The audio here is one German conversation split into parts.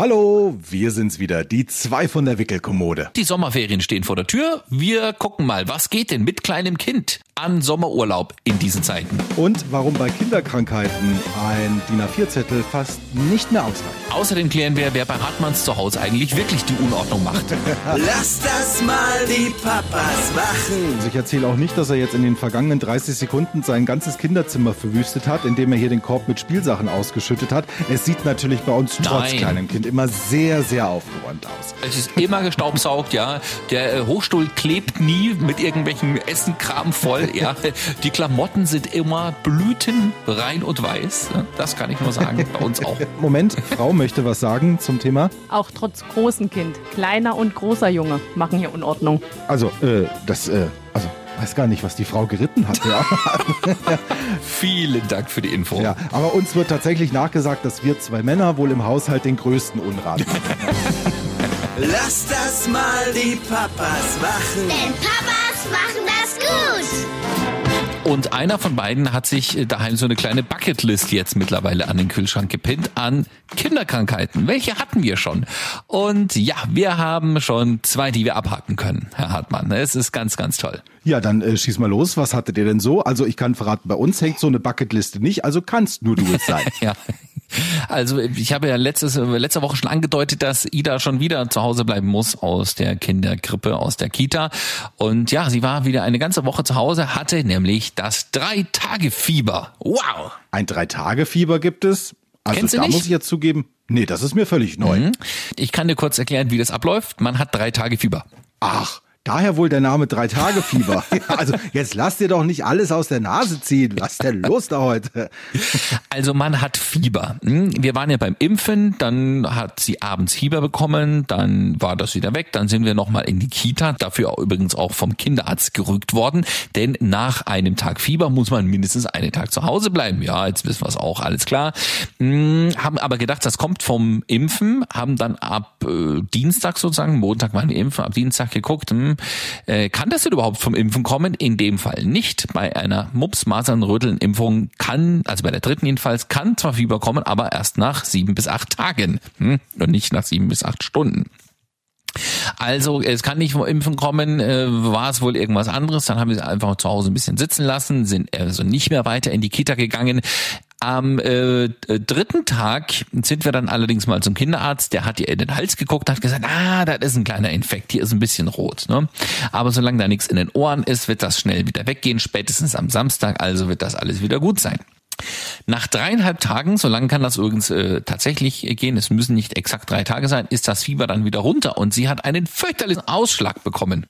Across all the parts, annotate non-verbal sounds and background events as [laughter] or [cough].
Hallo, wir sind's wieder, die zwei von der Wickelkommode. Die Sommerferien stehen vor der Tür. Wir gucken mal, was geht denn mit kleinem Kind an Sommerurlaub in diesen Zeiten? Und warum bei Kinderkrankheiten ein DIN A4-Zettel fast nicht mehr ausreicht. Außerdem klären wir, wer bei Hartmanns zu Hause eigentlich wirklich die Unordnung macht. [laughs] Lass das mal die Papas machen. Also ich erzähle auch nicht, dass er jetzt in den vergangenen 30 Sekunden sein ganzes Kinderzimmer verwüstet hat, indem er hier den Korb mit Spielsachen ausgeschüttet hat. Es sieht natürlich bei uns trotz Nein. kleinem Kind immer sehr, sehr aufgeräumt aus. Es ist immer gestaubsaugt, ja. Der äh, Hochstuhl klebt nie mit irgendwelchen Essenkram voll, [laughs] ja. Die Klamotten sind immer blütenrein und weiß. ja. Das kann ich nur sagen, bei uns auch. [laughs] Moment, Frau möchte was sagen zum Thema. Auch trotz großen Kind. Kleiner und großer Junge machen hier Unordnung. Also, äh, das, äh, also, weiß gar nicht, was die Frau geritten hat, ja. [laughs] Vielen Dank für die Info. ja. Aber uns wird tatsächlich nachgesagt, dass wir zwei Männer wohl im Haushalt den größten Unrat machen. Lass das mal die Papas machen. Denn Papas machen. Und einer von beiden hat sich daheim so eine kleine Bucketlist jetzt mittlerweile an den Kühlschrank gepinnt an Kinderkrankheiten. Welche hatten wir schon? Und ja, wir haben schon zwei, die wir abhaken können, Herr Hartmann. Es ist ganz, ganz toll. Ja, dann äh, schieß mal los. Was hattet ihr denn so? Also ich kann verraten, bei uns hängt so eine Bucketliste nicht, also kannst nur du es sein. [laughs] Ja. Also ich habe ja letztes, letzte Woche schon angedeutet, dass Ida schon wieder zu Hause bleiben muss aus der Kinderkrippe, aus der Kita. Und ja, sie war wieder eine ganze Woche zu Hause, hatte nämlich das Drei-Tage-Fieber. Wow! Ein Drei-Tage-Fieber gibt es. Also Kennst du da muss ich jetzt zugeben, nee, das ist mir völlig neu. Mhm. Ich kann dir kurz erklären, wie das abläuft. Man hat drei Tage Fieber. Ach, daher wohl der Name Drei-Tage-Fieber. [laughs] [laughs] Also jetzt lass dir doch nicht alles aus der Nase ziehen. Was ist denn los da heute? [laughs] Also man hat Fieber. Hm, Wir waren ja beim Impfen, dann hat sie abends Fieber bekommen, dann war das wieder weg, dann sind wir nochmal in die Kita, dafür auch übrigens auch vom Kinderarzt gerückt worden, denn nach einem Tag Fieber muss man mindestens einen Tag zu Hause bleiben. Ja, jetzt wissen wir es auch, alles klar. Hm, Haben aber gedacht, das kommt vom Impfen, haben dann ab äh, Dienstag sozusagen, Montag waren wir impfen, ab Dienstag geguckt, hm, äh, kann das denn überhaupt vom Impfen kommen? In dem Fall nicht. Bei einer Mups, Masern, Röteln Impfung kann, also bei der dritten jedenfalls, kann zwar Fieber kommen, aber erst nach sieben bis acht Tagen hm? und nicht nach sieben bis acht Stunden. Also es kann nicht vom Impfen kommen, äh, war es wohl irgendwas anderes. Dann haben wir sie einfach zu Hause ein bisschen sitzen lassen, sind also nicht mehr weiter in die Kita gegangen. Am äh, dritten Tag sind wir dann allerdings mal zum Kinderarzt. Der hat ihr in den Hals geguckt, hat gesagt, ah, das ist ein kleiner Infekt, hier ist ein bisschen rot. Ne? Aber solange da nichts in den Ohren ist, wird das schnell wieder weggehen. Spätestens am Samstag, also wird das alles wieder gut sein. Nach dreieinhalb Tagen, so lange kann das übrigens äh, tatsächlich gehen, es müssen nicht exakt drei Tage sein, ist das Fieber dann wieder runter und sie hat einen fürchterlichen Ausschlag bekommen.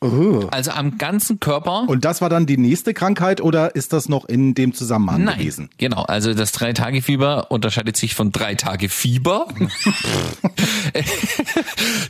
Also am ganzen Körper. Und das war dann die nächste Krankheit oder ist das noch in dem Zusammenhang Nein, gewesen? genau. Also das Drei-Tage-Fieber unterscheidet sich von Drei-Tage-Fieber. [laughs]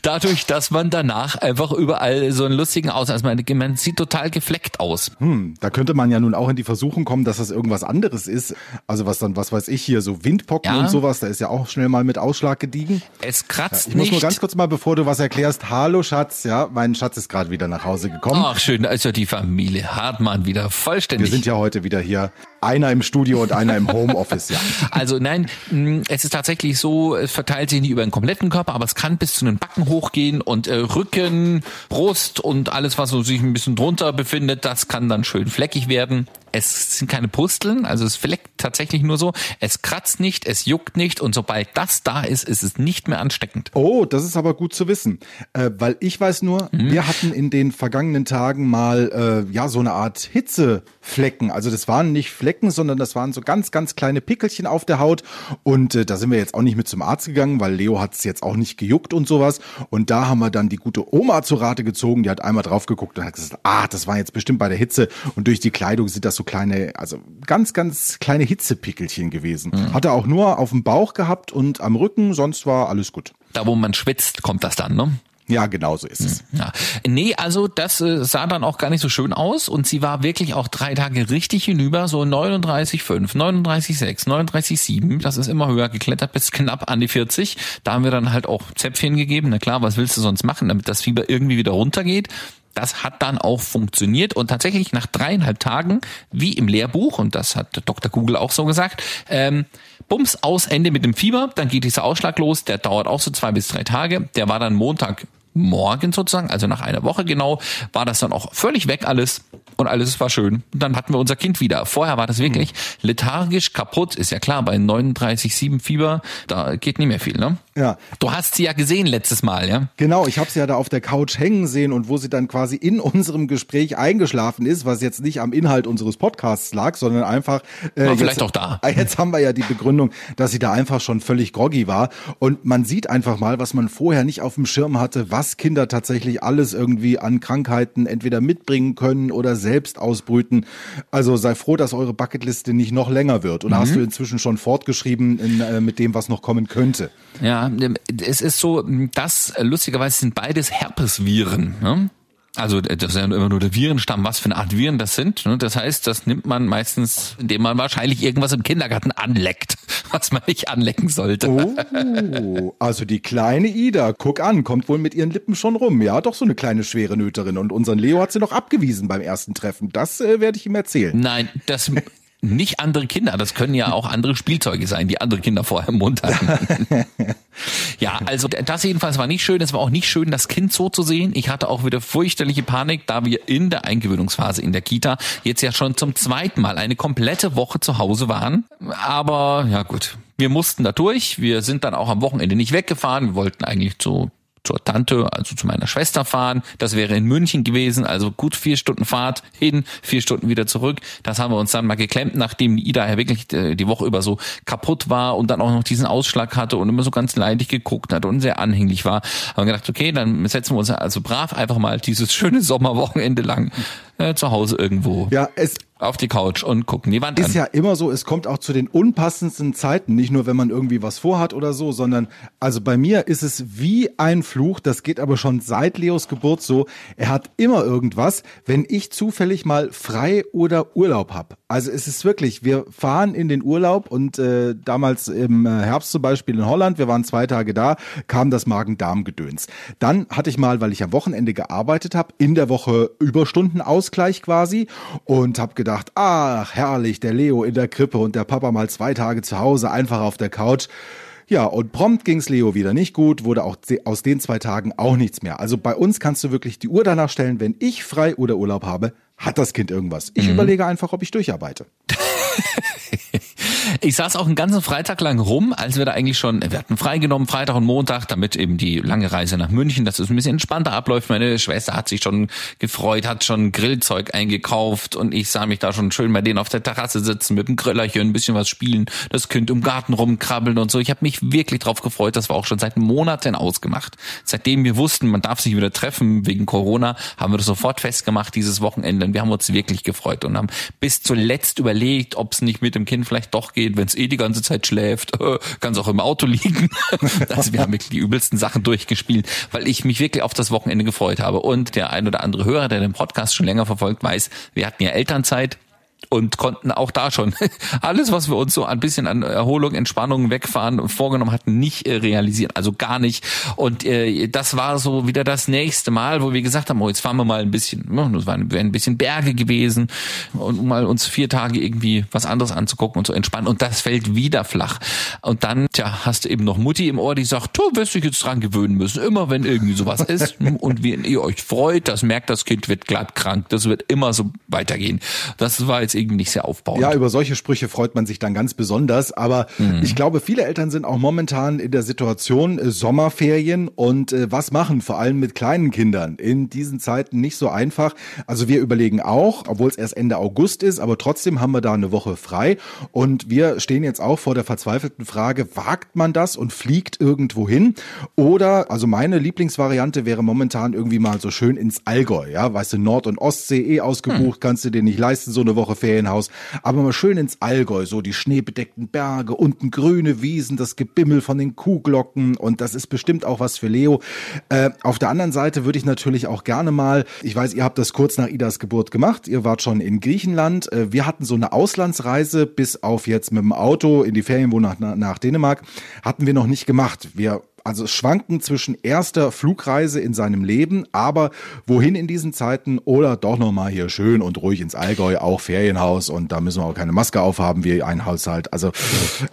Dadurch, dass man danach einfach überall so einen lustigen Aus, also man, man sieht total gefleckt aus. Hm, da könnte man ja nun auch in die Versuchung kommen, dass das irgendwas anderes ist. Also was dann, was weiß ich hier, so Windpocken Ja. und sowas, da ist ja auch schnell mal mit Ausschlag gediegen. Es kratzt Ich muss nicht. nur ganz kurz mal, bevor du was erklärst, hallo Schatz, ja, mein Schatz ist gerade wieder nach Hause gekommen. Ach schön, da ist ja die Familie Hartmann wieder Wir vollständig. sind ja heute wieder hier, einer im Studio und einer im Homeoffice, ja. [laughs] Also nein, mh, es ist tatsächlich so, es verteilt sich nicht über den kompletten Körper, aber es kann bis zu den Backen hochgehen und äh, Rücken, Brust und alles, was so sich ein bisschen drunter befindet, das kann dann schön fleckig werden. Es sind keine Pusteln, also es fleckt tatsächlich nur so. Es kratzt nicht, es juckt nicht und sobald das da ist, ist es nicht mehr ansteckend. Oh, das ist aber gut zu wissen, äh, weil ich weiß nur, Mhm. wir hatten in den vergangenen Tagen mal äh, ja so eine Art Hitzeflecken. Also das waren nicht Flecken, sondern das waren so ganz, ganz kleine Pickelchen auf der Haut. Und äh, da sind wir jetzt auch nicht mit zum Arzt gegangen, weil Leo hat es jetzt auch nicht gejuckt und sowas. Und da haben wir dann die gute Oma zu Rate gezogen. Die hat einmal drauf geguckt und hat gesagt, ah, das war jetzt bestimmt bei der Hitze. Und durch die Kleidung sind das so kleine, also ganz, ganz kleine Hitzepickelchen gewesen. Mhm. Hat er auch nur auf dem Bauch gehabt und am Rücken, sonst war alles gut. Da, wo man schwitzt, kommt das dann, ne? Ja, genau so ist es. Ja. Nee, also das äh, sah dann auch gar nicht so schön aus und sie war wirklich auch drei Tage richtig hinüber, so 39,5, 39,6, 39,7. Das ist immer höher geklettert bis knapp an die 40. Da haben wir dann halt auch Zäpfchen gegeben. Na klar, was willst du sonst machen, damit das Fieber irgendwie wieder runtergeht? Das hat dann auch funktioniert und tatsächlich nach dreieinhalb Tagen, wie im Lehrbuch, und das hat Dr. Google auch so gesagt, ähm, Bums aus Ende mit dem Fieber, dann geht dieser Ausschlag los, der dauert auch so zwei bis drei Tage. Der war dann Montag morgen sozusagen, also nach einer Woche genau, war das dann auch völlig weg alles und alles war schön. Und dann hatten wir unser Kind wieder. Vorher war das wirklich lethargisch kaputt, ist ja klar, bei 39,7 Fieber, da geht nicht mehr viel, ne? Ja. Du hast sie ja gesehen letztes Mal, ja? Genau, ich habe sie ja da auf der Couch hängen sehen und wo sie dann quasi in unserem Gespräch eingeschlafen ist, was jetzt nicht am Inhalt unseres Podcasts lag, sondern einfach. Äh, War vielleicht jetzt, auch da. [laughs] Jetzt haben wir ja die Begründung, dass sie da einfach schon völlig groggy war. Und man sieht einfach mal, was man vorher nicht auf dem Schirm hatte, was Kinder tatsächlich alles irgendwie an Krankheiten entweder mitbringen können oder selbst ausbrüten. Also sei froh, dass eure Bucketliste nicht noch länger wird. Und hast du inzwischen schon fortgeschrieben in, äh, mit dem, was noch kommen könnte. Ja, es ist so, dass äh, lustigerweise sind beides Herpesviren. Ne? Also das ist ja immer nur der Virenstamm, was für eine Art Viren das sind. Ne? Das heißt, das nimmt man meistens, indem man wahrscheinlich irgendwas im Kindergarten anleckt, [laughs] was man nicht anlecken sollte. Oh, also die kleine Ida, guck an, kommt wohl mit ihren Lippen schon rum. Ja, doch so eine kleine schwere Nöterin. Und unseren Leo hat sie noch abgewiesen beim ersten Treffen. Das äh, werde ich ihm erzählen. Nein, das nicht andere Kinder, das können ja auch andere Spielzeuge sein, die andere Kinder vorher im Mund hatten. [laughs] ja, also das jedenfalls war nicht schön. Es war auch nicht schön, das Kind so zu sehen. Ich hatte auch wieder fürchterliche Panik, da wir in der Eingewöhnungsphase in der Kita jetzt ja schon zum zweiten Mal eine komplette Woche zu Hause waren. Aber ja gut, wir mussten da durch. Wir sind dann auch am Wochenende nicht weggefahren. Wir wollten eigentlich zu zur Tante, also zu meiner Schwester fahren. Das wäre in München gewesen, also gut vier Stunden Fahrt hin, vier Stunden wieder zurück. Das haben wir uns dann mal geklemmt, nachdem Ida ja wirklich äh, die Woche über so kaputt war und dann auch noch diesen Ausschlag hatte und immer so ganz leidig geguckt hat und sehr anhänglich war. Haben wir gedacht, okay, dann setzen wir uns also brav einfach mal dieses schöne Sommerwochenende lang äh, zu Hause irgendwo Ja, es auf die Couch und gucken die Wand ist an. ja immer so, es kommt auch zu den unpassendsten Zeiten, nicht nur wenn man irgendwie was vorhat oder so, sondern also bei mir ist es wie ein Fluch, das geht aber schon seit Leos Geburt so, er hat immer irgendwas, wenn ich zufällig mal frei oder Urlaub hab. Also es ist wirklich, wir fahren in den Urlaub und äh, damals im äh, Herbst zum Beispiel in Holland, wir waren zwei Tage da, kam das Magen-Darm-Gedöns. Dann hatte ich mal, weil ich am Wochenende gearbeitet habe, in der Woche Überstundenausgleich quasi und habe gedacht, ach herrlich, der Leo in der Krippe und der Papa mal zwei Tage zu Hause, einfach auf der Couch. Ja, und prompt ging's Leo wieder nicht gut, wurde auch aus den zwei Tagen auch nichts mehr. Also bei uns kannst du wirklich die Uhr danach stellen, wenn ich frei oder Urlaub habe, hat das Kind irgendwas. Ich überlege einfach, ob ich durcharbeite. [laughs] [laughs] Ich saß auch einen ganzen Freitag lang rum, als wir da eigentlich schon, wir hatten freigenommen, Freitag und Montag, damit eben die lange Reise nach München, dass es ein bisschen entspannter abläuft. Meine Schwester hat sich schon gefreut, hat schon Grillzeug eingekauft und ich sah mich da schon schön bei denen auf der Terrasse sitzen mit dem Grillerchen, ein bisschen was spielen, das Kind im Garten rumkrabbeln und so. Ich habe mich wirklich drauf gefreut, das war auch schon seit Monaten ausgemacht. Seitdem wir wussten, man darf sich wieder treffen wegen Corona, haben wir das sofort festgemacht, dieses Wochenende. Und wir haben uns wirklich gefreut und haben bis zuletzt überlegt, ob es nicht mit dem Kind vielleicht doch geht, wenn es eh die ganze Zeit schläft, [laughs] kann es auch im Auto liegen. Also wir haben wirklich die übelsten Sachen durchgespielt, weil ich mich wirklich auf das Wochenende gefreut habe. Und der ein oder andere Hörer, der den Podcast schon länger verfolgt, weiß, wir hatten ja Elternzeit und konnten auch da schon [laughs] alles, was wir uns so ein bisschen an Erholung, Entspannung, Wegfahren vorgenommen hatten, nicht äh, realisieren. Also gar nicht. Und äh, das war so wieder das nächste Mal, wo wir gesagt haben, oh, jetzt fahren wir mal ein bisschen, das waren wären ein bisschen Berge gewesen und um mal uns vier Tage irgendwie was anderes anzugucken und zu entspannen. Und das fällt wieder flach. Und dann, tja, hast du eben noch Mutti im Ohr, die sagt, du wirst dich jetzt dran gewöhnen müssen. Immer wenn irgendwie sowas ist [laughs] und wenn ihr euch freut, das merkt, das Kind wird glatt krank. Das wird immer so weitergehen. Das war jetzt irgendwie nicht sehr aufbauend. Ja, über solche Sprüche freut man sich dann ganz besonders. Aber ich glaube, viele Eltern sind auch momentan in der Situation äh, Sommerferien und äh, was machen, vor allem mit kleinen Kindern. In diesen Zeiten nicht so einfach. Also wir überlegen auch, obwohl es erst Ende August ist, aber trotzdem haben wir da eine Woche frei. Und wir stehen jetzt auch vor der verzweifelten Frage, wagt man das und fliegt irgendwo hin? Oder, also meine Lieblingsvariante wäre momentan irgendwie mal so schön ins Allgäu. Ja, weißt du, Nord- und Ostsee eh ausgebucht, kannst du dir nicht leisten, so eine Woche Ferienhaus. Aber mal schön ins Allgäu, so die schneebedeckten Berge, unten grüne Wiesen, das Gebimmel von den Kuhglocken und das ist bestimmt auch was für Leo. Äh, auf der anderen Seite würde ich natürlich auch gerne mal, ich weiß, ihr habt das kurz nach Idas Geburt gemacht, ihr wart schon in Griechenland. Äh, wir hatten so eine Auslandsreise bis auf jetzt mit dem Auto in die Ferienwohnung nach, nach Dänemark, hatten wir noch nicht gemacht. Wir also schwanken zwischen erster Flugreise in seinem Leben, aber wohin in diesen Zeiten oder doch nochmal hier schön und ruhig ins Allgäu, auch Ferienhaus und da müssen wir auch keine Maske aufhaben wie ein Haushalt. Also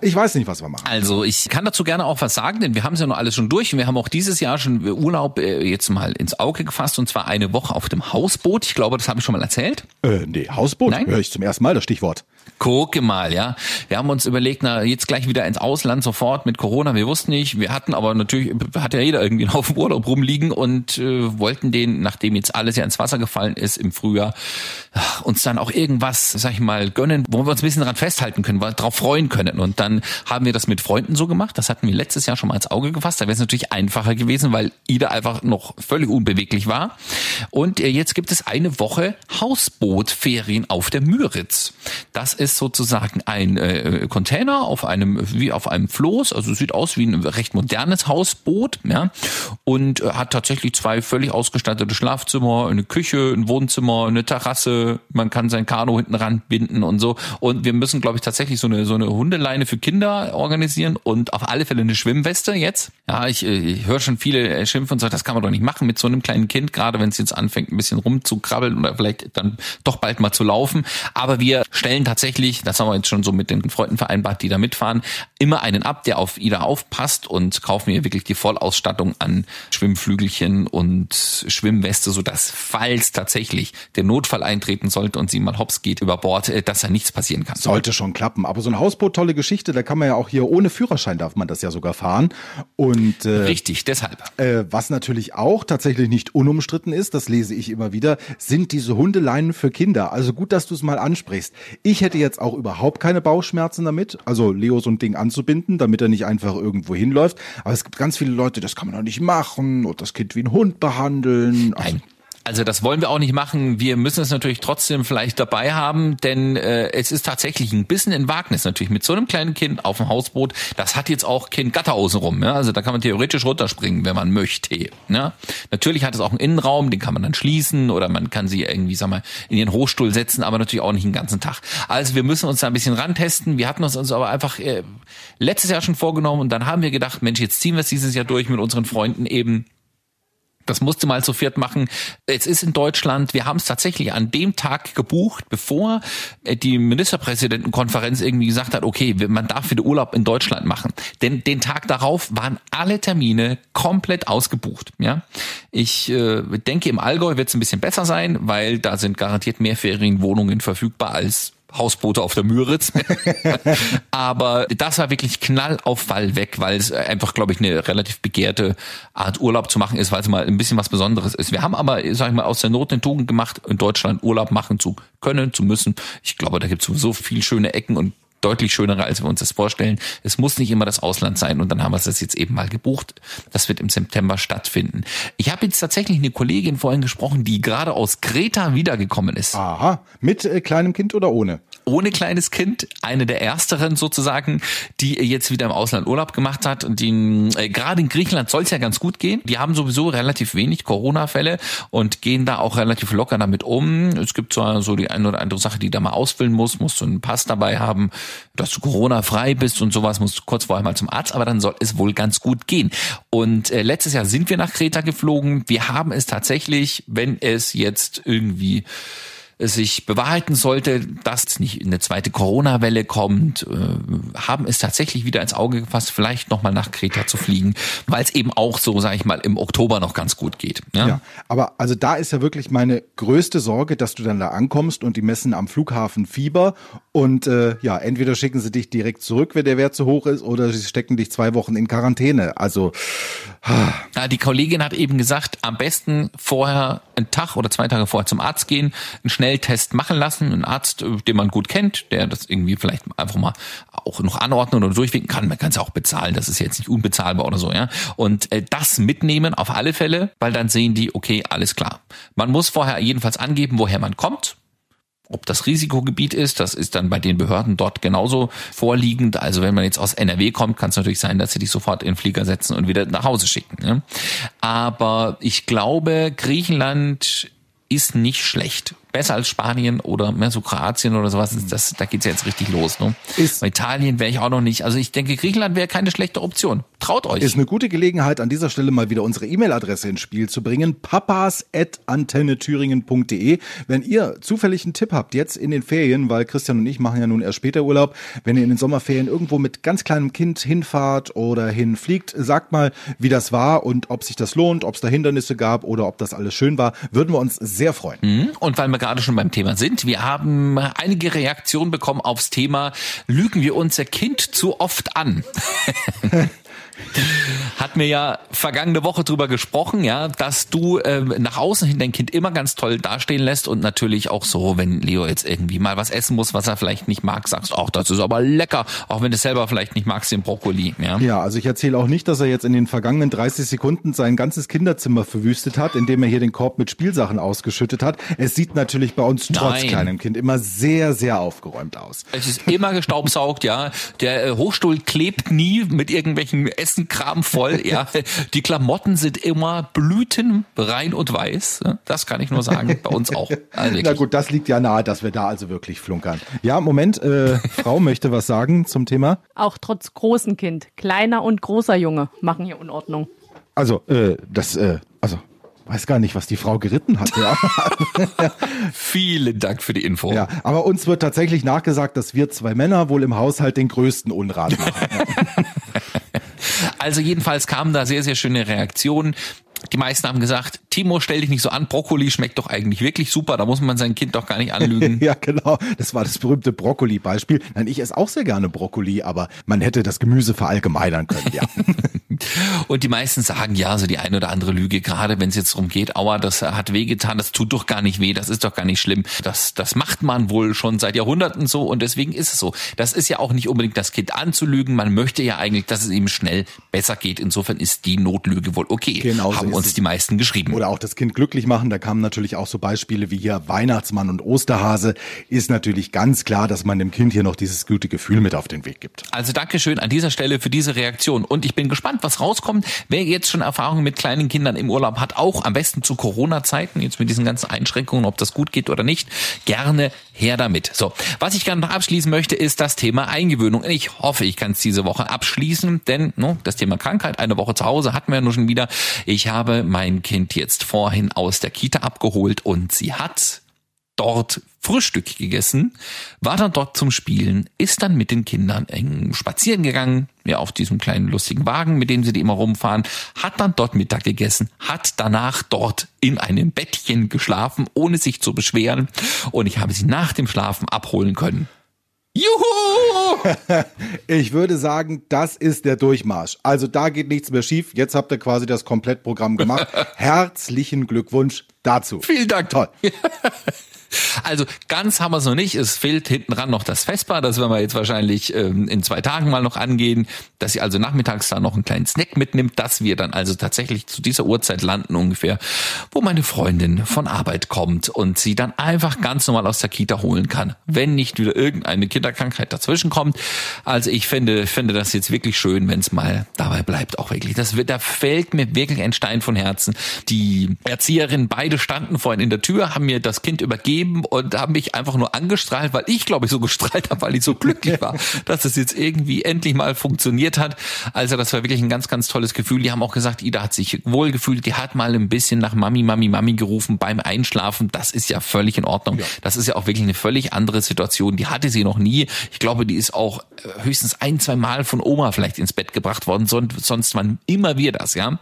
ich weiß nicht, was wir machen. Also ich kann dazu gerne auch was sagen, denn wir haben es ja noch alles schon durch und wir haben auch dieses Jahr schon Urlaub äh, jetzt mal ins Auge gefasst und zwar eine Woche auf dem Hausboot. Ich glaube, das habe ich schon mal erzählt. Äh, nee, Hausboot Nein? höre ich zum ersten Mal das Stichwort. Gucke mal, ja. Wir haben uns überlegt, na, jetzt gleich wieder ins Ausland sofort mit Corona. Wir wussten nicht, wir hatten aber natürlich, hat ja jeder irgendwie [laughs] einen Haufen Urlaub rumliegen und äh, wollten den, nachdem jetzt alles ja ins Wasser gefallen ist im Frühjahr, uns dann auch irgendwas, sag ich mal, gönnen, wo wir uns ein bisschen dran festhalten können, darauf freuen können. Und dann haben wir das mit Freunden so gemacht. Das hatten wir letztes Jahr schon mal ins Auge gefasst. Da wäre es natürlich einfacher gewesen, weil Ida einfach noch völlig unbeweglich war. Und äh, jetzt gibt es eine Woche Hausbootferien auf der Müritz. Das ist sozusagen ein äh, Container auf einem wie auf einem Floß, also sieht aus wie ein recht modernes Hausboot, ja, und äh, hat tatsächlich zwei völlig ausgestattete Schlafzimmer, eine Küche, ein Wohnzimmer, eine Terrasse, man kann sein Kanu hinten ranbinden und so. Und wir müssen, glaube ich, tatsächlich so eine so eine Hundeleine für Kinder organisieren und auf alle Fälle eine Schwimmweste jetzt. Ja, ich, äh, ich höre schon viele äh, schimpfen und sagen, das kann man doch nicht machen mit so einem kleinen Kind, gerade wenn es jetzt anfängt, ein bisschen rumzukrabbeln oder vielleicht dann doch bald mal zu laufen. Aber wir stellen tatsächlich, das haben wir jetzt schon so mit den Freunden vereinbart, die da mitfahren, immer einen ab, der auf Ida aufpasst und kaufen ihr wirklich die Vollausstattung an Schwimmflügelchen und Schwimmweste, sodass falls tatsächlich der Notfall eintreten sollte und sie mal hops geht über Bord, äh, dass da nichts passieren kann. Sollte schon klappen. Aber so ein Hausboot, tolle Geschichte, da kann man ja auch hier ohne Führerschein darf man das ja sogar fahren. Und äh, Richtig, deshalb. Äh, was natürlich auch tatsächlich nicht unumstritten ist, das lese ich immer wieder, sind diese Hundeleinen für Kinder. Also gut, dass du es mal ansprichst. Ich hätte jetzt auch überhaupt keine Bauchschmerzen damit, also Leo so ein Ding anzubinden, damit er nicht einfach irgendwo hinläuft. Aber es gibt ganz viele Leute, das kann man doch nicht machen und das Kind wie ein Hund behandeln. Also, Nein. Also das wollen wir auch nicht machen. Wir müssen es natürlich trotzdem vielleicht dabei haben, denn äh, es ist tatsächlich ein bisschen ein Wagnis natürlich mit so einem kleinen Kind auf dem Hausboot. Das hat jetzt auch Kind Gatter außenrum. Ja? Also da kann man theoretisch runterspringen, wenn man möchte. Ja? Natürlich hat es auch einen Innenraum, den kann man dann schließen oder man kann sie irgendwie, sag mal, in ihren Hochstuhl setzen, aber natürlich auch nicht den ganzen Tag. Also wir müssen uns da ein bisschen rantesten. Wir hatten uns also aber einfach äh, letztes Jahr schon vorgenommen und dann haben wir gedacht, Mensch, jetzt ziehen wir es dieses Jahr durch mit unseren Freunden eben das musste mal zu viert machen. Es ist in Deutschland, wir haben es tatsächlich an dem Tag gebucht, bevor äh, die Ministerpräsidentenkonferenz irgendwie gesagt hat, okay, man darf wieder Urlaub in Deutschland machen. Denn den Tag darauf waren alle Termine komplett ausgebucht. Ja, Ich äh, denke, im Allgäu wird es ein bisschen besser sein, weil da sind garantiert mehr Ferienwohnungen verfügbar als Hausboote auf der Müritz. [laughs] Aber das war wirklich Knall auf Fall weg, weil es einfach, glaube ich, eine relativ begehrte Art Urlaub zu machen ist, weil es mal ein bisschen was Besonderes ist. Wir haben aber, sag ich mal, aus der Not eine Tugend gemacht, in Deutschland Urlaub machen zu können, zu müssen. Ich glaube, da gibt es so viel schöne Ecken und deutlich schönere, als wir uns das vorstellen. Es muss nicht immer das Ausland sein und dann haben wir das jetzt eben mal gebucht. Das wird im September stattfinden. Ich habe jetzt tatsächlich eine Kollegin vorhin gesprochen, die gerade aus Kreta wiedergekommen ist. Aha, mit äh, kleinem Kind oder ohne? Ohne kleines Kind, eine der ersteren sozusagen, die jetzt wieder im Ausland Urlaub gemacht hat. Und die, äh, gerade in Griechenland soll es ja ganz gut gehen. Die haben sowieso relativ wenig Corona-Fälle und gehen da auch relativ locker damit um. Es gibt zwar so die eine oder andere Sache, die da mal ausfüllen muss, musst du einen Pass dabei haben, dass du Corona-frei bist und sowas, musst du kurz vorher mal zum Arzt, aber dann soll es wohl ganz gut gehen. Und äh, letztes Jahr sind wir nach Kreta geflogen. Wir haben es tatsächlich, wenn es jetzt irgendwie sich bewahrheiten sollte, dass nicht eine zweite Corona-Welle kommt, äh, haben es tatsächlich wieder ins Auge gefasst, vielleicht nochmal nach Kreta zu fliegen, weil es eben auch so, sage ich mal, im Oktober noch ganz gut geht. Ja? Ja, aber also da ist ja wirklich meine größte Sorge, dass du dann da ankommst und die messen am Flughafen Fieber und äh, ja, entweder schicken sie dich direkt zurück, wenn der Wert zu hoch ist, oder sie stecken dich zwei Wochen in Quarantäne. Also Ja, die Kollegin hat eben gesagt, am besten vorher einen Tag oder zwei Tage vorher zum Arzt gehen, einen Schnelltest machen lassen, einen Arzt, äh, den man gut kennt, der das irgendwie vielleicht einfach mal auch noch anordnen oder durchwinken kann. Man kann es auch bezahlen, das ist jetzt nicht unbezahlbar oder so, ja. Und äh, das mitnehmen auf alle Fälle, weil dann sehen die, okay, alles klar. Man muss vorher jedenfalls angeben, woher man kommt. Ob das Risikogebiet ist, das ist dann bei den Behörden dort genauso vorliegend. Also wenn man jetzt aus NRW kommt, kann es natürlich sein, dass sie dich sofort in den Flieger setzen und wieder nach Hause schicken. Ne? Aber ich glaube, Griechenland ist nicht schlecht. Besser als Spanien oder mehr so Kroatien oder sowas. Das, da geht's ja jetzt richtig los. Ne? Ist- Bei Italien wäre ich auch noch nicht. Also ich denke, Griechenland wäre keine schlechte Option. Traut euch. Ist eine gute Gelegenheit, an dieser Stelle mal wieder unsere E-Mail-Adresse ins Spiel zu bringen. papas.antennethüringen.de. Wenn ihr zufällig einen Tipp habt, jetzt in den Ferien, weil Christian und ich machen ja nun erst später Urlaub, wenn ihr in den Sommerferien irgendwo mit ganz kleinem Kind hinfahrt oder hinfliegt, sagt mal, wie das war und ob sich das lohnt, ob es da Hindernisse gab oder ob das alles schön war. Würden wir uns sehr freuen. Mhm. Und weil wir gerade schon beim Thema sind, wir haben einige Reaktionen bekommen aufs Thema, lügen wir unser Kind zu oft an? [laughs] Hat mir ja vergangene Woche drüber gesprochen, ja, dass du ähm, nach außen hin dein Kind immer ganz toll dastehen lässt und natürlich auch so, wenn Leo jetzt irgendwie mal was essen muss, was er vielleicht nicht mag, sagst, ach, das ist aber lecker, auch wenn du selber vielleicht nicht magst, den Brokkoli, ja. Ja, also ich erzähle auch nicht, dass er jetzt in den vergangenen 30 Sekunden sein ganzes Kinderzimmer verwüstet hat, indem er hier den Korb mit Spielsachen ausgeschüttet hat. Es sieht natürlich bei uns trotz Nein. kleinem Kind immer sehr, sehr aufgeräumt aus. Es ist immer gestaubsaugt, ja. Der äh, Hochstuhl klebt nie mit irgendwelchen Essenkram voll, [laughs] ja. Die Klamotten sind immer blütenrein und weiß. Das kann ich nur sagen. Bei uns auch. [laughs] Also Na gut, das liegt ja nahe, dass wir da also wirklich flunkern. Ja, Moment, äh, [laughs] Frau möchte was sagen zum Thema. Auch trotz großen Kind, kleiner und großer Junge machen hier Unordnung. Also, äh, das, äh, also, weiß gar nicht, was die Frau geritten hat, ja. Vielen Dank für die Info. ja. Aber uns wird tatsächlich nachgesagt, dass wir zwei Männer wohl im Haushalt den größten Unrat machen. Also jedenfalls kamen da sehr, sehr schöne Reaktionen. Die meisten haben gesagt, Timo, stell dich nicht so an, Brokkoli schmeckt doch eigentlich wirklich super, da muss man sein Kind doch gar nicht anlügen. [laughs] Ja, genau. Das war das berühmte Brokkoli-Beispiel. Nein, ich esse auch sehr gerne Brokkoli, aber man hätte das Gemüse verallgemeinern können, ja. [laughs] Und die meisten sagen ja, so die eine oder andere Lüge, gerade wenn es jetzt darum geht, aua, das hat wehgetan, das tut doch gar nicht weh, das ist doch gar nicht schlimm. Das, das macht man wohl schon seit Jahrhunderten so und deswegen ist es so. Das ist ja auch nicht unbedingt das Kind anzulügen, man möchte ja eigentlich, dass es ihm schnell besser geht. Insofern ist die Notlüge wohl okay. Genau Haben uns die meisten geschrieben. Oder auch das Kind glücklich machen. Da kamen natürlich auch so Beispiele wie hier Weihnachtsmann und Osterhase. Ist natürlich ganz klar, dass man dem Kind hier noch dieses gute Gefühl mit auf den Weg gibt. Also Dankeschön an dieser Stelle für diese Reaktion. Und ich bin gespannt, was rauskommt. Wer jetzt schon Erfahrungen mit kleinen Kindern im Urlaub hat, auch am besten zu Corona-Zeiten, jetzt mit diesen ganzen Einschränkungen, ob das gut geht oder nicht, gerne her damit. So, was ich gerne noch abschließen möchte, ist das Thema Eingewöhnung. Ich hoffe, ich kann es diese Woche abschließen, denn no, das Thema Krankheit, eine Woche zu Hause hatten wir ja nur schon wieder. Ich habe mein Kind jetzt vorhin aus der Kita abgeholt und sie hat dort Frühstück gegessen, war dann dort zum Spielen, ist dann mit den Kindern eng spazieren gegangen, ja, auf diesem kleinen lustigen Wagen, mit dem sie die immer rumfahren, hat dann dort Mittag gegessen, hat danach dort in einem Bettchen geschlafen, ohne sich zu beschweren und ich habe sie nach dem Schlafen abholen können. Juhu! [laughs] Ich würde sagen, das ist der Durchmarsch. Also da geht nichts mehr schief. Jetzt habt ihr quasi das Komplettprogramm gemacht. [laughs] Herzlichen Glückwunsch dazu. Vielen Dank. Toll. [laughs] Also ganz haben wir es noch nicht. Es fehlt hinten ran noch das Vespa. Das werden wir jetzt wahrscheinlich ähm, in zwei Tagen mal noch angehen, dass sie also nachmittags da noch einen kleinen Snack mitnimmt, dass wir dann also tatsächlich zu dieser Uhrzeit landen ungefähr, wo meine Freundin von Arbeit kommt und sie dann einfach ganz normal aus der Kita holen kann, wenn nicht wieder irgendeine Kinderkrankheit dazwischen kommt. Also ich finde, finde das jetzt wirklich schön, wenn es mal dabei bleibt, auch wirklich. Das wird, da fällt mir wirklich ein Stein von Herzen. Die Erzieherinnen beide standen vorhin in der Tür, haben mir das Kind übergeben und haben mich einfach nur angestrahlt, weil ich glaube ich so gestrahlt habe, weil ich so glücklich war, [laughs] dass es jetzt irgendwie endlich mal funktioniert hat. Also das war wirklich ein ganz, ganz tolles Gefühl. Die haben auch gesagt, Ida hat sich wohl gefühlt, die hat mal ein bisschen nach Mami, Mami, Mami gerufen beim Einschlafen. Das ist ja völlig in Ordnung. Das ist ja auch wirklich eine völlig andere Situation. Die hatte sie noch nie. Ich glaube, die ist auch äh, höchstens ein, zwei Mal von Oma vielleicht ins Bett gebracht worden. Sonst, sonst waren immer wir das, ja.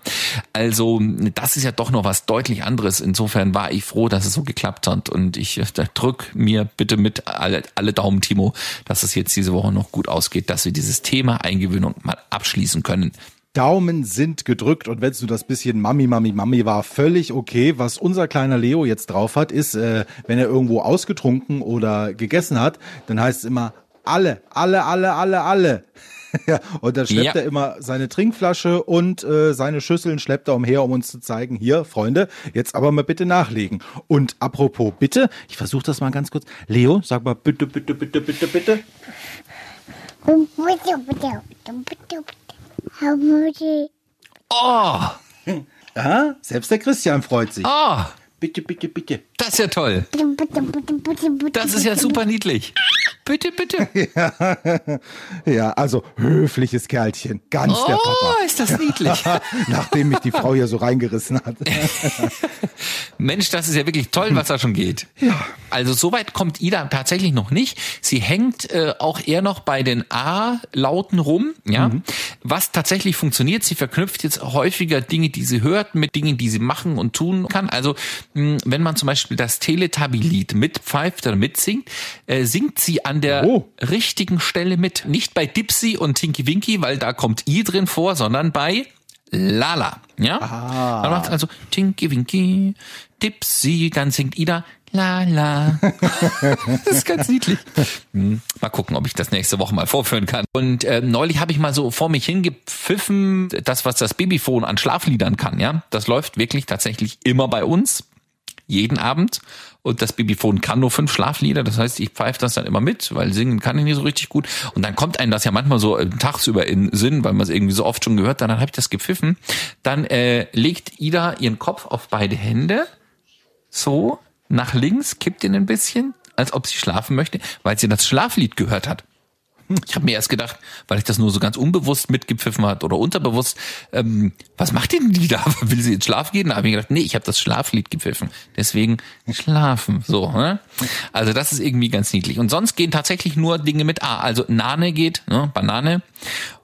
Also das ist ja doch noch was deutlich anderes. Insofern war ich froh, dass es so geklappt hat. Und ich äh, drück mir bitte mit alle, alle Daumen, Timo, dass es jetzt diese Woche noch gut ausgeht, dass wir dieses Thema Eingewöhnung mal abschließen können. Daumen sind gedrückt und wenn es nur das bisschen Mami, Mami, Mami war, völlig okay. Was unser kleiner Leo jetzt drauf hat, ist, äh, wenn er irgendwo ausgetrunken oder gegessen hat, dann heißt es immer alle, alle, alle, alle, alle. [laughs] Ja, und dann schleppt Ja. er immer seine Trinkflasche und äh, seine Schüsseln schleppt er umher, um uns zu zeigen, hier, Freunde, jetzt aber mal bitte nachlegen. Und apropos bitte, ich versuche das mal ganz kurz. Leo, sag mal bitte, bitte, bitte, bitte, bitte. Oh, [laughs] Ja, selbst der Christian freut sich. oh, Bitte, bitte, bitte. Das ist ja toll. Das ist ja super niedlich. Bitte, bitte. [laughs] Ja, also höfliches Kerlchen. Ganz der Papa. Oh, ist das niedlich. [laughs] Nachdem mich die Frau hier so reingerissen hat. [laughs] Mensch, das ist ja wirklich toll, was da schon geht. Ja. Also soweit kommt Ida tatsächlich noch nicht. Sie hängt äh, auch eher noch bei den A-Lauten rum, ja. Was tatsächlich funktioniert, sie verknüpft jetzt häufiger Dinge, die sie hört, mit Dingen, die sie machen und tun kann. Also mh, wenn man zum Beispiel das Teletubby-Lied mitpfeift oder mitsingt, äh, singt sie an der Oh. richtigen Stelle mit. Nicht bei Dipsy und Tinky Winky, weil da kommt I drin vor, sondern bei Lala. Ja? Ah. Man macht also Tinky Winky, Dipsy, dann singt Ida Lala. [laughs] das ist ganz niedlich. Hm, Mal gucken, ob ich das nächste Woche mal vorführen kann. Und äh, neulich habe ich mal so vor mich hingepfiffen, das, was das Babyphone an Schlafliedern kann, ja. Das läuft wirklich tatsächlich immer bei uns jeden Abend. Und das Babyphone kann nur fünf Schlaflieder. Das heißt, ich pfeife das dann immer mit, weil singen kann ich nicht so richtig gut. Und dann kommt einem das ja manchmal so äh, tagsüber in Sinn, weil man es irgendwie so oft schon gehört hat. Dann habe ich das gepfiffen. Dann äh, legt Ida ihren Kopf auf beide Hände. So, nach links, kippt ihn ein bisschen, als ob sie schlafen möchte, weil sie das Schlaflied gehört hat. Ich habe mir erst gedacht, weil ich das nur so ganz unbewusst mitgepfiffen hat oder unterbewusst, ähm, was macht denn die da? [laughs] Will sie jetzt schlafen gehen? Da habe ich gedacht, nee, ich habe das Schlaflied gepfiffen. Deswegen schlafen. So, ne? Also das ist irgendwie ganz niedlich. Und sonst gehen tatsächlich nur Dinge mit A. Also Nane geht, ne? Banane.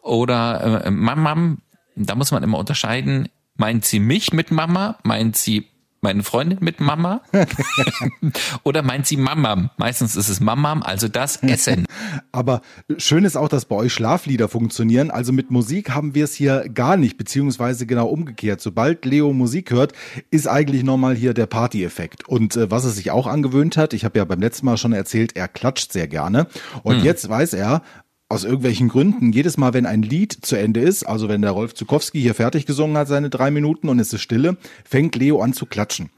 Oder äh, Mamam, da muss man immer unterscheiden, meint sie mich mit Mama? Meint sie meine Freundin mit Mama? [laughs] Oder meint sie Mamam? Meistens ist es Mamam, also das Essen. [laughs] Aber schön ist auch, dass bei euch Schlaflieder funktionieren. Also mit Musik haben wir es hier gar nicht, beziehungsweise genau umgekehrt. Sobald Leo Musik hört, ist eigentlich nochmal hier der Party-Effekt. Und äh, was er sich auch angewöhnt hat, ich habe ja beim letzten Mal schon erzählt, er klatscht sehr gerne. Und jetzt weiß er, aus irgendwelchen Gründen, jedes Mal, wenn ein Lied zu Ende ist, also wenn der Rolf Zukowski hier fertig gesungen hat, seine drei Minuten und es ist Stille, fängt Leo an zu klatschen.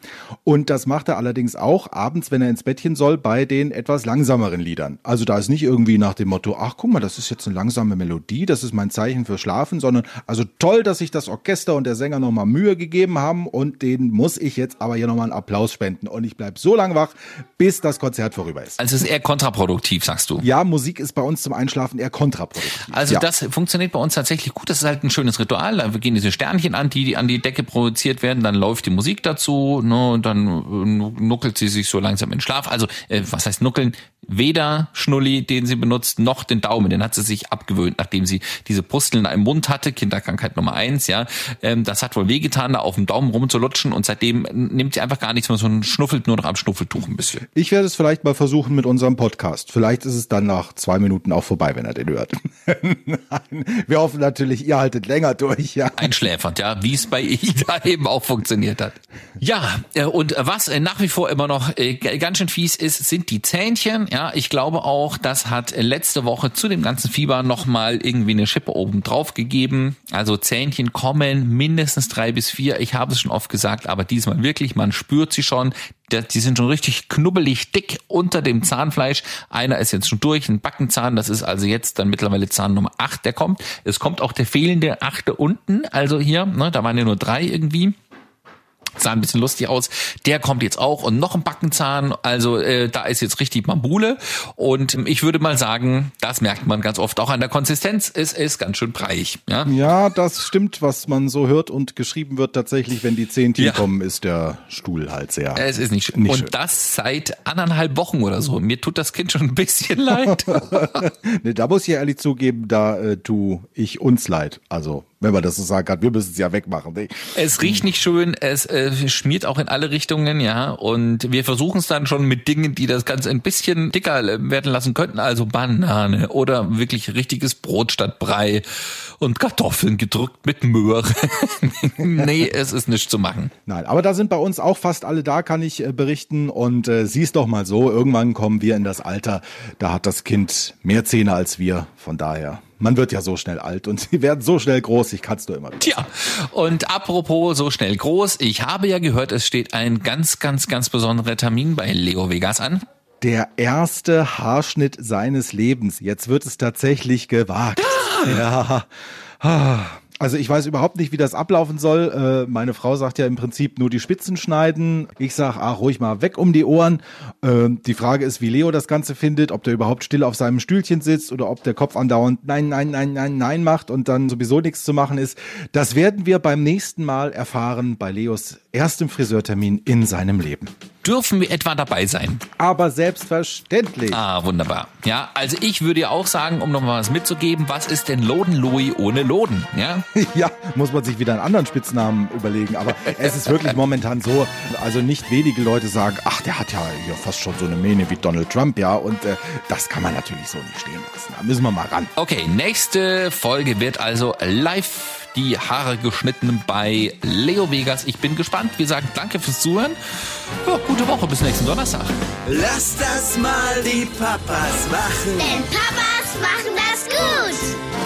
Und das macht er allerdings auch abends, wenn er ins Bettchen soll, bei den etwas langsameren Liedern. Also da ist nicht irgendwie nach dem Motto, ach guck mal, das ist jetzt eine langsame Melodie, das ist mein Zeichen für Schlafen, sondern also toll, dass sich das Orchester und der Sänger nochmal Mühe gegeben haben und denen muss ich jetzt aber hier nochmal einen Applaus spenden. Und ich bleib so lang wach, bis das Konzert vorüber ist. Also es ist eher kontraproduktiv, sagst du. Ja, Musik ist bei uns zum Einschlafen eher kontraproduktiv. Also ja. das funktioniert bei uns tatsächlich gut. Das ist halt ein schönes Ritual. Da gehen diese Sternchen an, die an die Decke projiziert werden. Dann läuft die Musik dazu. Ne, und dann äh, nuckelt sie sich so langsam in Schlaf. Also äh, was heißt nuckeln? Weder Schnulli, den sie benutzt, noch den Daumen. Den hat sie sich abgewöhnt, nachdem sie diese Pusteln im Mund hatte. Kinderkrankheit Nummer eins, ja. Ähm, das hat wohl wehgetan, da auf dem Daumen rumzulutschen. Und seitdem nimmt sie einfach gar nichts mehr, sondern schnuffelt nur noch am Schnuffeltuch ein bisschen. Ich werde es vielleicht mal versuchen mit unserem Podcast. Vielleicht ist es dann nach zwei Minuten auch vorbei, wenn er den hört. [laughs] Nein, wir hoffen natürlich, ihr haltet länger durch, ja. einschläfernd, ja, wie es bei [laughs] Ida eben auch funktioniert hat. Ja, äh, und was äh, nach wie vor immer noch äh, ganz schön fies ist, sind die Zähnchen. Ja, ich glaube auch, das hat letzte Woche zu dem ganzen Fieber nochmal irgendwie eine Schippe oben drauf gegeben. Also Zähnchen kommen mindestens drei bis vier. Ich habe es schon oft gesagt, aber diesmal wirklich, man spürt sie schon. Die sind schon richtig knubbelig dick unter dem Zahnfleisch. Einer ist jetzt schon durch, ein Backenzahn. Das ist also jetzt dann mittlerweile Zahn Nummer acht, der kommt. Es kommt auch der fehlende achte unten. Also hier, ne, da waren ja nur drei irgendwie. Sah ein bisschen lustig aus. Der kommt jetzt auch und noch ein Backenzahn. Also äh, da ist jetzt richtig Bambule. Und ähm, ich würde mal sagen, das merkt man ganz oft auch an der Konsistenz. Es ist ganz schön breiig. Ja? Ja, das stimmt, was man so hört und geschrieben wird tatsächlich, wenn die Zehntchen Ja. kommen, ist der Stuhl halt sehr. Es ist nicht schön. Nicht und schön. das seit anderthalb Wochen oder so. Mir tut das Kind schon ein bisschen leid. [laughs] Ne, da muss ich ja ehrlich zugeben, da äh, tu ich uns leid. Also, wenn man das so sagen kann, wir müssen es ja wegmachen. Ne? Es riecht nicht schön, es äh, schmiert auch in alle Richtungen, ja. Und wir versuchen es dann schon mit Dingen, die das Ganze ein bisschen dicker äh, werden lassen könnten. Also Banane oder wirklich richtiges Brot statt Brei und Kartoffeln gedrückt mit Möhre. [laughs] nee, es ist nicht zu machen. Nein, aber da sind bei uns auch fast alle da, kann ich äh, berichten. Und äh, sieh's doch mal so, irgendwann kommen wir in das Alter, da hat das Kind mehr Zähne als wir. Von daher, man wird ja so schnell alt und [laughs] sie werden so schnell groß, ich kann's nur immer. wieder. Tja, und apropos so schnell groß, ich habe ja gehört, es steht ein ganz, ganz, ganz besonderer Termin bei Leo Vegas an. Der erste Haarschnitt seines Lebens. Jetzt wird es tatsächlich gewagt. Ja. Ah. Also ich weiß überhaupt nicht, wie das ablaufen soll. Äh, meine Frau sagt ja im Prinzip nur die Spitzen schneiden. Ich sag, ach, ruhig mal weg um die Ohren. Äh, die Frage ist, wie Leo das Ganze findet, ob der überhaupt still auf seinem Stühlchen sitzt oder ob der Kopf andauernd nein, nein, nein, nein, nein macht und dann sowieso nichts zu machen ist. Das werden wir beim nächsten Mal erfahren bei Leos erstem Friseurtermin in seinem Leben. Dürfen wir etwa dabei sein? Aber selbstverständlich. Ah, wunderbar. Ja, also ich würde ja auch sagen, um noch mal was mitzugeben, was ist denn Loden Louis ohne Loden? Ja? [laughs] Ja, muss man sich wieder einen anderen Spitznamen überlegen. Aber es ist wirklich momentan so, also nicht wenige Leute sagen, ach, der hat ja hier fast schon so eine Mähne wie Donald Trump, ja. Und äh, das kann man natürlich so nicht stehen lassen. Da müssen wir mal ran. Okay, nächste Folge wird also live die Haare geschnitten bei Leo Vegas. Ich bin gespannt. Wir sagen danke fürs Zuhören. Ja, gute Woche, bis nächsten Donnerstag. Lass das mal die Papas machen. Denn Papas machen das gut.